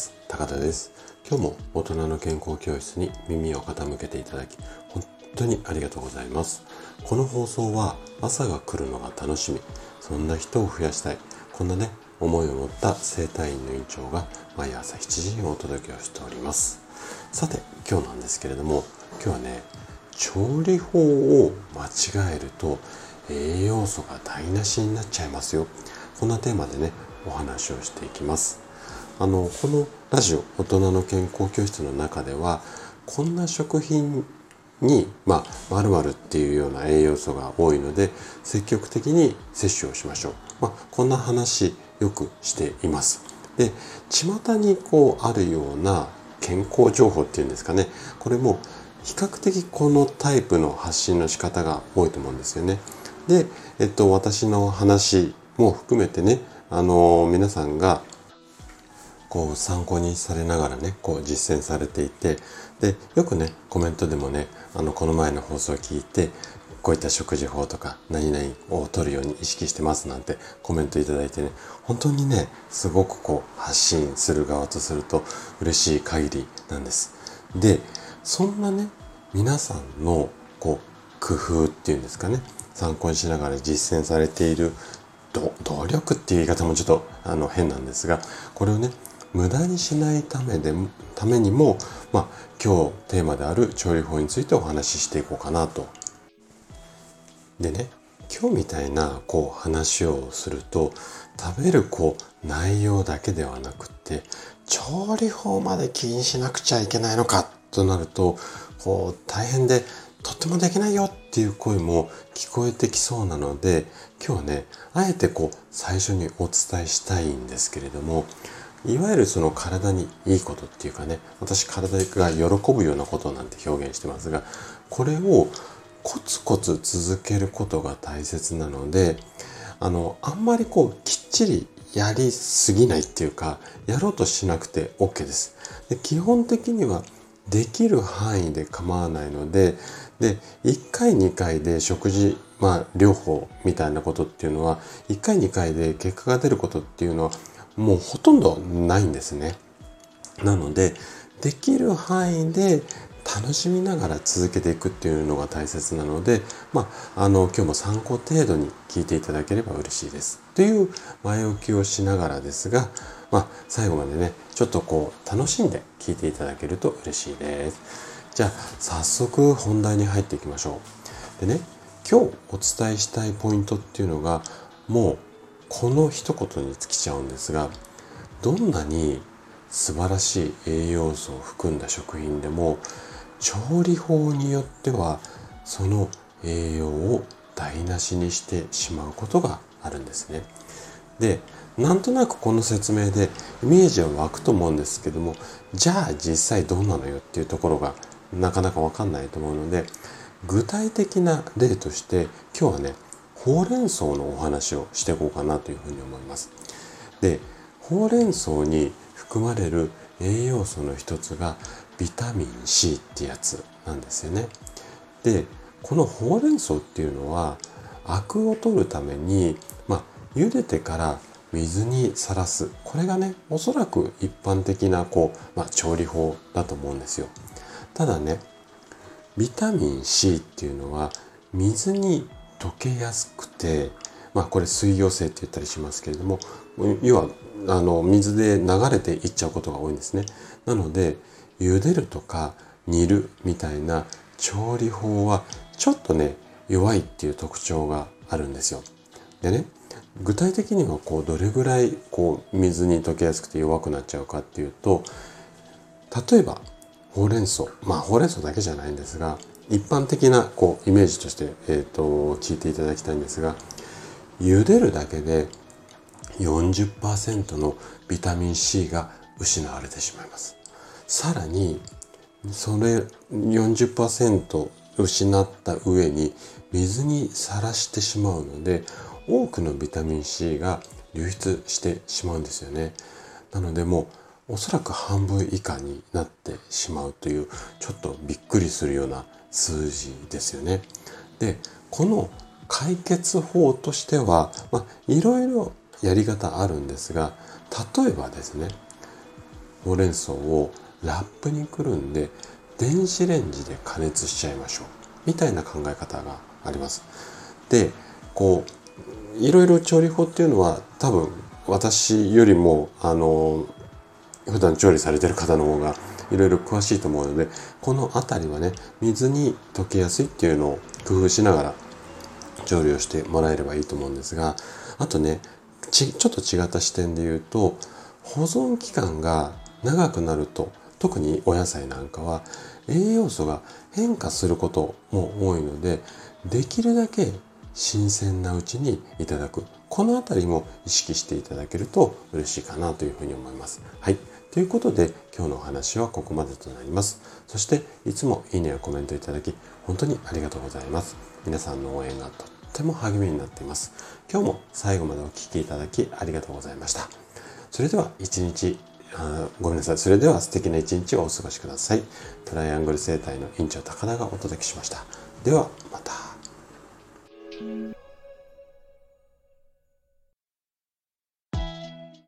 ます。高田です。今日も大人の健康教室に耳を傾けていただき本当にありがとうございます。この放送は朝が来るのが楽しみ。そんな人を増やしたい。こんなね思いを持った整体院の院長が毎朝7時にお届けをしております。さて今日なんですけれども今日はね調理法を間違えると栄養素が台無しになっちゃいますよ。こんなテーマでねお話をしていきます。あのこのラジオ大人の健康教室の中ではこんな食品にまあ〇〇っていうような栄養素が多いので積極的に摂取をしましょう、まあ、こんな話よくしています。で巷にこうあるような健康情報っていうんですかね。これも比較的このタイプの発信の仕方が多いと思うんですよね。で、えっと、私の話も含めてねあの皆さんがこう参考にされながらねこう実践されていてでよくねコメントでもねあのこの前の放送を聞いてこういった食事法とか何々を取るように意識してますなんてコメントいただいてね本当にねすごくこう発信する側とすると嬉しい限りなんです。でそんなね皆さんのこう工夫っていうんですかね参考にしながら実践されている努力っていう言い方もちょっとあの変なんですがこれをね無駄にしないためでためにも、まあ、今日テーマである調理法についてお話ししていこうかなと。でね今日みたいなこう話をすると食べるこう内容だけではなくって調理法まで気にしなくちゃいけないのかとなるとこう大変でとってもできないよっていう声も聞こえてきそうなので今日はねあえてこう最初にお伝えしたいんですけれどもいわゆるその体にいいことっていうかね私体が喜ぶようなことなんて表現してますがこれをコツコツ続けることが大切なのであのあんまりこうきっちりやりすぎないっていうかやろうとしなくて OK です。で基本的にはできる範囲で構わないのでで1回2回で食事まあ療法みたいなことっていうのは1回2回で結果が出ることっていうのはもうほとんどないんですね。なのでできる範囲で楽しみながら続けていくっていうのが大切なので、まあ、あの今日も参考程度に聞いていただければ嬉しいです。という前置きをしながらですが、まあ、最後までねちょっとこう楽しんで聞いていただけると嬉しいです。じゃあ早速本題に入っていきましょう。でね今日お伝えしたいポイントっていうのがもうこの一言に尽きちゃうんですがどんなに素晴らしい栄養素を含んだ食品でも調理法によってはその栄養を台無しにしてしまうことがあるんですね。でなんとなくこの説明でイメージは湧くと思うんですけどもじゃあ実際どうなのよっていうところがなかなかわかんないと思うので具体的な例として今日はねほうれん草のお話をしていこうかなというふうに思います。でほうれん草に含まれる栄養素の一つがビタミン C ってやつなんですよね。でこのほうれん草っていうのはアクを取るために、まあ、茹でてから水にさらすこれがねおそらく一般的なこう、まあ、調理法だと思うんですよ。ただねビタミン C っていうのは水に溶けやすくてまあこれ水溶性って言ったりしますけれども要はあの水で流れていっちゃうことが多いんですね。なので茹でるとか煮るみたいな調理法はちょっとね弱いっていう特徴があるんですよ。でね具体的にはこうどれぐらいこう水に溶けやすくて弱くなっちゃうかっていうと例えばほうれん草まあほうれん草だけじゃないんですが一般的なこうイメージとして、えーと、聞いていただきたいんですが茹でるだけで40%のビタミン C が失われてしまいます。さらにそれ40%失った上に水にさらしてしまうので多くのビタミン C が流出してしまうんですよね。なのでもうおそらく半分以下になってしまうというちょっとびっくりするような数字ですよね。でこの解決法としては、まあ、いろいろやり方あるんですが例えばですねほうれん草をラップにくるんで電子レンジで加熱しちゃいましょうみたいな考え方がありますでこういろいろ調理法っていうのは多分私よりもあの普段調理されてる方の方がいろいろ詳しいと思うのでこの辺りはね水に溶けやすいっていうのを工夫しながら調理をしてもらえればいいと思うんですがあとねちちょっと違った視点で言うと保存期間が長くなると特にお野菜なんかは栄養素が変化することも多いのでできるだけ新鮮なうちにいただくこの辺りも意識していただけると嬉しいかなというふうに思います。はい。ということで今日のお話はここまでとなります。そしていつもいいねやコメントいただき本当にありがとうございます。皆さんの応援がとっても励みになっています。今日も最後までお聴きいただきありがとうございました。それでは一日ごめんなさい。それでは素敵な一日をお過ごしください。トライアングル生態の院長高田がお届けしました。ではまた。